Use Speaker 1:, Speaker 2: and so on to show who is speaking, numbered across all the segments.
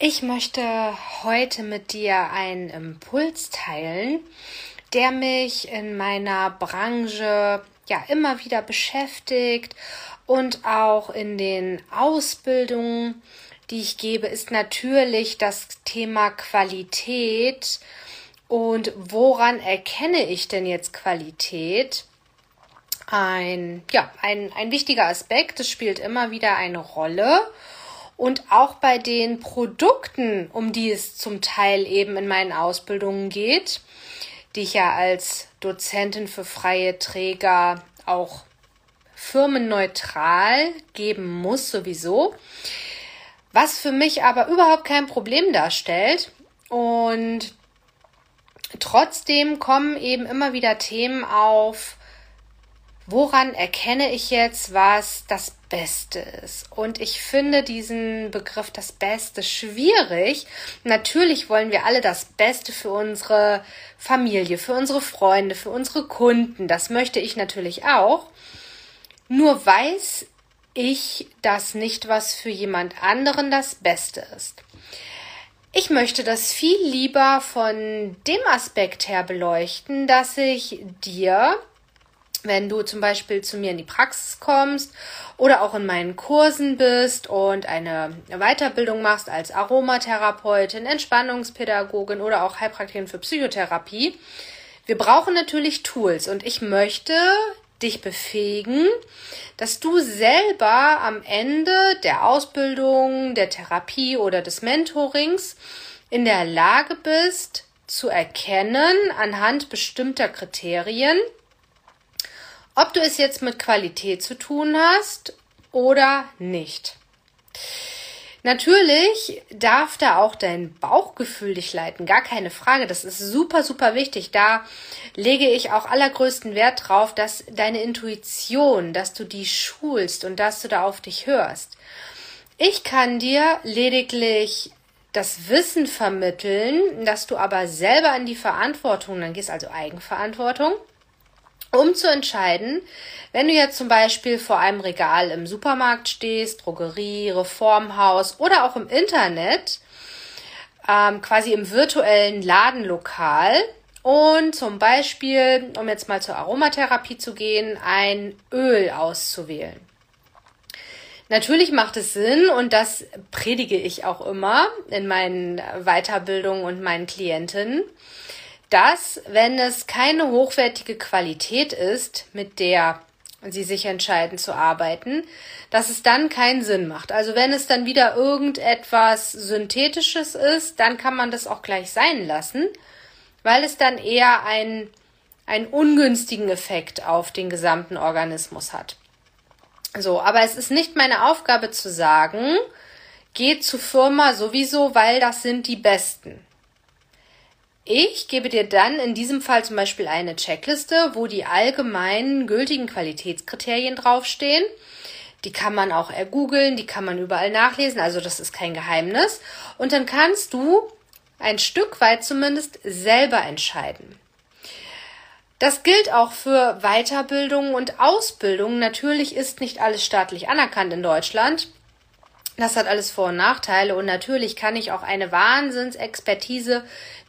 Speaker 1: Ich möchte heute mit dir einen Impuls teilen, der mich in meiner Branche ja immer wieder beschäftigt und auch in den Ausbildungen, die ich gebe, ist natürlich das Thema Qualität. Und woran erkenne ich denn jetzt Qualität? Ein, ja, ein, ein wichtiger Aspekt, das spielt immer wieder eine Rolle. Und auch bei den Produkten, um die es zum Teil eben in meinen Ausbildungen geht, die ich ja als Dozentin für freie Träger auch firmenneutral geben muss sowieso, was für mich aber überhaupt kein Problem darstellt. Und trotzdem kommen eben immer wieder Themen auf, woran erkenne ich jetzt, was das Beste ist? Und ich finde diesen Begriff das Beste schwierig. Natürlich wollen wir alle das Beste für unsere Familie, für unsere Freunde, für unsere Kunden. Das möchte ich natürlich auch. Nur weiß ich das nicht, was für jemand anderen das Beste ist. Ich möchte das viel lieber von dem Aspekt her beleuchten, dass ich dir wenn du zum Beispiel zu mir in die Praxis kommst oder auch in meinen Kursen bist und eine Weiterbildung machst als Aromatherapeutin, Entspannungspädagogin oder auch Heilpraktikerin für Psychotherapie. Wir brauchen natürlich Tools und ich möchte dich befähigen, dass du selber am Ende der Ausbildung, der Therapie oder des Mentorings in der Lage bist zu erkennen anhand bestimmter Kriterien, ob du es jetzt mit Qualität zu tun hast oder nicht. Natürlich darf da auch dein Bauchgefühl dich leiten, gar keine Frage. Das ist super, super wichtig. Da lege ich auch allergrößten Wert drauf, dass deine Intuition, dass du die schulst und dass du da auf dich hörst. Ich kann dir lediglich das Wissen vermitteln, dass du aber selber in die Verantwortung, dann gehst also Eigenverantwortung um zu entscheiden, wenn du jetzt zum Beispiel vor einem Regal im Supermarkt stehst, Drogerie, Reformhaus oder auch im Internet, ähm, quasi im virtuellen Ladenlokal und zum Beispiel, um jetzt mal zur Aromatherapie zu gehen, ein Öl auszuwählen. Natürlich macht es Sinn und das predige ich auch immer in meinen Weiterbildungen und meinen Klientinnen dass, wenn es keine hochwertige Qualität ist, mit der sie sich entscheiden zu arbeiten, dass es dann keinen Sinn macht. Also wenn es dann wieder irgendetwas Synthetisches ist, dann kann man das auch gleich sein lassen, weil es dann eher ein, einen ungünstigen Effekt auf den gesamten Organismus hat. So, aber es ist nicht meine Aufgabe zu sagen, geht zur Firma sowieso, weil das sind die Besten. Ich gebe dir dann in diesem Fall zum Beispiel eine Checkliste, wo die allgemeinen gültigen Qualitätskriterien draufstehen. Die kann man auch ergoogeln, die kann man überall nachlesen, also das ist kein Geheimnis. Und dann kannst du ein Stück weit zumindest selber entscheiden. Das gilt auch für Weiterbildung und Ausbildung. Natürlich ist nicht alles staatlich anerkannt in Deutschland. Das hat alles Vor- und Nachteile und natürlich kann ich auch eine Wahnsinnsexpertise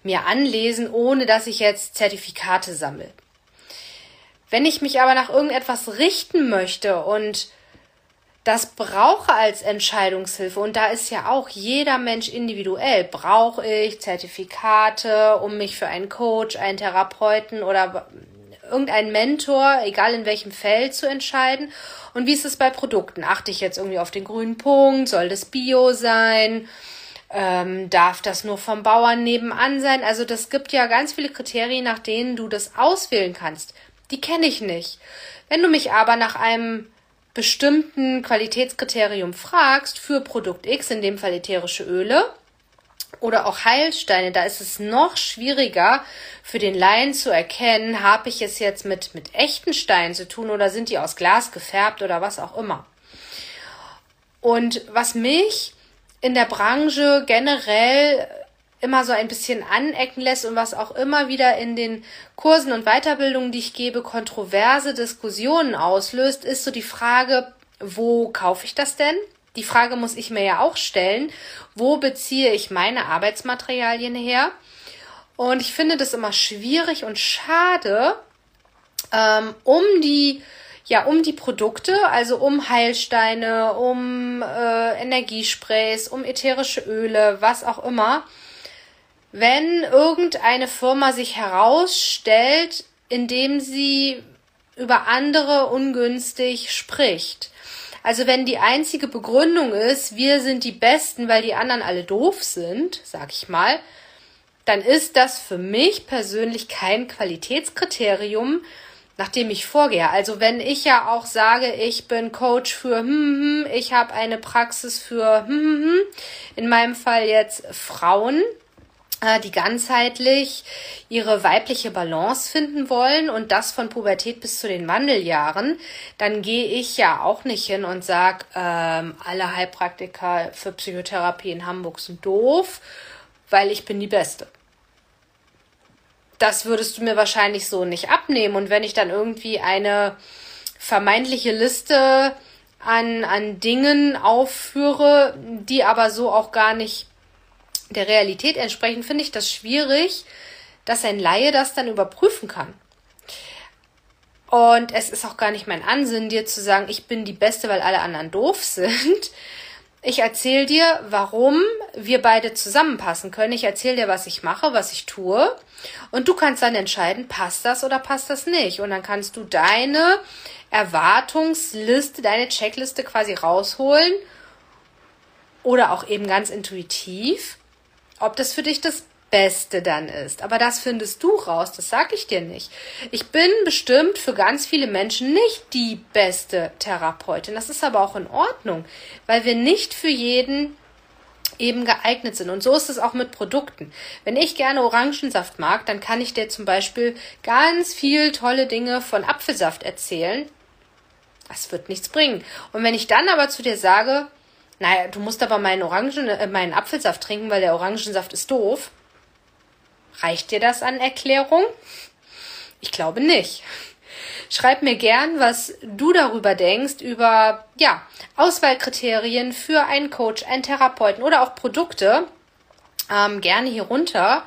Speaker 1: mir anlesen, ohne dass ich jetzt Zertifikate sammle. Wenn ich mich aber nach irgendetwas richten möchte und das brauche als Entscheidungshilfe und da ist ja auch jeder Mensch individuell. Brauche ich Zertifikate, um mich für einen Coach, einen Therapeuten oder irgendeinen Mentor, egal in welchem Feld, zu entscheiden? Und wie ist es bei Produkten? Achte ich jetzt irgendwie auf den grünen Punkt? Soll das Bio sein? Ähm, darf das nur vom Bauern nebenan sein? Also das gibt ja ganz viele Kriterien, nach denen du das auswählen kannst. Die kenne ich nicht. Wenn du mich aber nach einem bestimmten Qualitätskriterium fragst für Produkt X, in dem Fall ätherische Öle oder auch Heilsteine, da ist es noch schwieriger für den Laien zu erkennen, habe ich es jetzt mit, mit echten Steinen zu tun oder sind die aus Glas gefärbt oder was auch immer. Und was mich in der Branche generell immer so ein bisschen anecken lässt und was auch immer wieder in den Kursen und Weiterbildungen, die ich gebe, kontroverse Diskussionen auslöst, ist so die Frage, wo kaufe ich das denn? Die Frage muss ich mir ja auch stellen, wo beziehe ich meine Arbeitsmaterialien her? Und ich finde das immer schwierig und schade, ähm, um die ja, um die Produkte, also um Heilsteine, um äh, Energiesprays, um ätherische Öle, was auch immer, wenn irgendeine Firma sich herausstellt, indem sie über andere ungünstig spricht. Also wenn die einzige Begründung ist, wir sind die Besten, weil die anderen alle doof sind, sag ich mal, dann ist das für mich persönlich kein Qualitätskriterium, nach dem ich vorgehe. Also wenn ich ja auch sage, ich bin Coach für hm, hm, ich habe eine Praxis für hm, hm, hm, in meinem Fall jetzt Frauen, äh, die ganzheitlich ihre weibliche Balance finden wollen und das von Pubertät bis zu den Wandeljahren, dann gehe ich ja auch nicht hin und sag, ähm, alle Heilpraktiker für Psychotherapie in Hamburg sind doof, weil ich bin die Beste. Das würdest du mir wahrscheinlich so nicht abnehmen. Und wenn ich dann irgendwie eine vermeintliche Liste an, an Dingen aufführe, die aber so auch gar nicht der Realität entsprechen, finde ich das schwierig, dass ein Laie das dann überprüfen kann. Und es ist auch gar nicht mein Ansinnen, dir zu sagen, ich bin die Beste, weil alle anderen doof sind. Ich erzähle dir, warum wir beide zusammenpassen können. Ich erzähle dir, was ich mache, was ich tue. Und du kannst dann entscheiden, passt das oder passt das nicht. Und dann kannst du deine Erwartungsliste, deine Checkliste quasi rausholen. Oder auch eben ganz intuitiv ob das für dich das Beste dann ist. Aber das findest du raus, das sag ich dir nicht. Ich bin bestimmt für ganz viele Menschen nicht die beste Therapeutin. Das ist aber auch in Ordnung, weil wir nicht für jeden eben geeignet sind. Und so ist es auch mit Produkten. Wenn ich gerne Orangensaft mag, dann kann ich dir zum Beispiel ganz viel tolle Dinge von Apfelsaft erzählen. Das wird nichts bringen. Und wenn ich dann aber zu dir sage, naja, du musst aber meinen Orangen, äh, meinen Apfelsaft trinken, weil der Orangensaft ist doof. Reicht dir das an Erklärung? Ich glaube nicht. Schreib mir gern, was du darüber denkst, über ja, Auswahlkriterien für einen Coach, einen Therapeuten oder auch Produkte. Ähm, gerne hier runter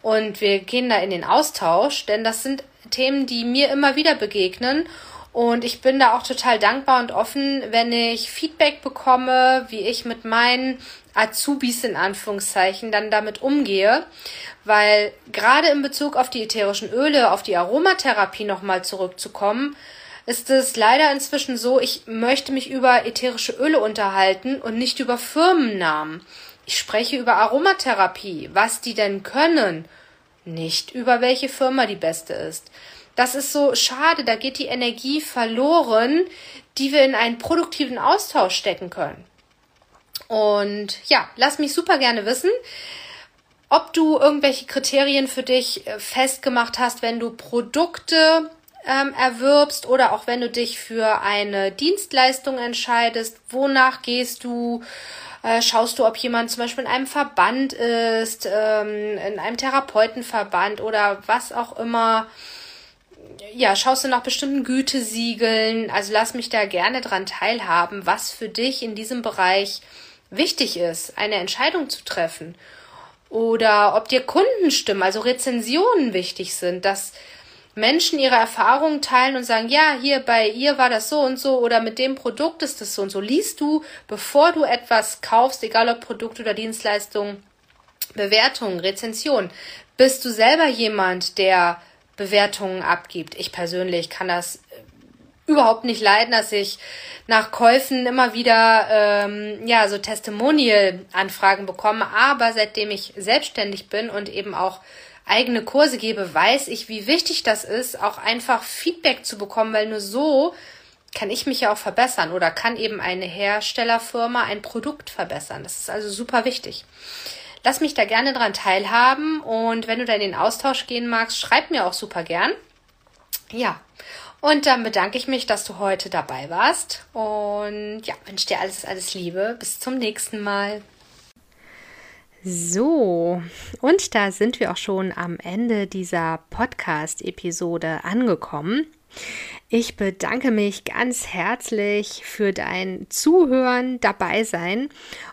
Speaker 1: und wir gehen da in den Austausch, denn das sind Themen, die mir immer wieder begegnen und ich bin da auch total dankbar und offen, wenn ich Feedback bekomme, wie ich mit meinen Azubis in Anführungszeichen dann damit umgehe. Weil gerade in Bezug auf die ätherischen Öle, auf die Aromatherapie nochmal zurückzukommen, ist es leider inzwischen so, ich möchte mich über ätherische Öle unterhalten und nicht über Firmennamen. Ich spreche über Aromatherapie, was die denn können, nicht über welche Firma die beste ist. Das ist so schade, da geht die Energie verloren, die wir in einen produktiven Austausch stecken können. Und ja, lass mich super gerne wissen, ob du irgendwelche Kriterien für dich äh, festgemacht hast, wenn du Produkte ähm, erwirbst oder auch wenn du dich für eine Dienstleistung entscheidest. Wonach gehst du? Äh, schaust du, ob jemand zum Beispiel in einem Verband ist, ähm, in einem Therapeutenverband oder was auch immer ja, schaust du nach bestimmten Gütesiegeln? Also lass mich da gerne dran teilhaben, was für dich in diesem Bereich wichtig ist, eine Entscheidung zu treffen. Oder ob dir Kundenstimmen, also Rezensionen wichtig sind, dass Menschen ihre Erfahrungen teilen und sagen, ja, hier bei ihr war das so und so oder mit dem Produkt ist das so und so. Liest du, bevor du etwas kaufst, egal ob Produkt oder Dienstleistung, Bewertungen, Rezensionen. Bist du selber jemand, der Bewertungen abgibt? Ich persönlich kann das überhaupt nicht leiden, dass ich nach Käufen immer wieder ähm, ja so Testimonial-Anfragen bekomme. Aber seitdem ich selbstständig bin und eben auch eigene Kurse gebe, weiß ich, wie wichtig das ist, auch einfach Feedback zu bekommen, weil nur so kann ich mich ja auch verbessern oder kann eben eine Herstellerfirma ein Produkt verbessern. Das ist also super wichtig. Lass mich da gerne dran teilhaben und wenn du da in den Austausch gehen magst, schreib mir auch super gern. Ja, und dann bedanke ich mich, dass du heute dabei warst und ja, wünsche dir alles, alles Liebe. Bis zum nächsten Mal. So, und da sind wir auch schon am Ende dieser Podcast-Episode angekommen. Ich bedanke mich ganz herzlich für dein Zuhören, dabei sein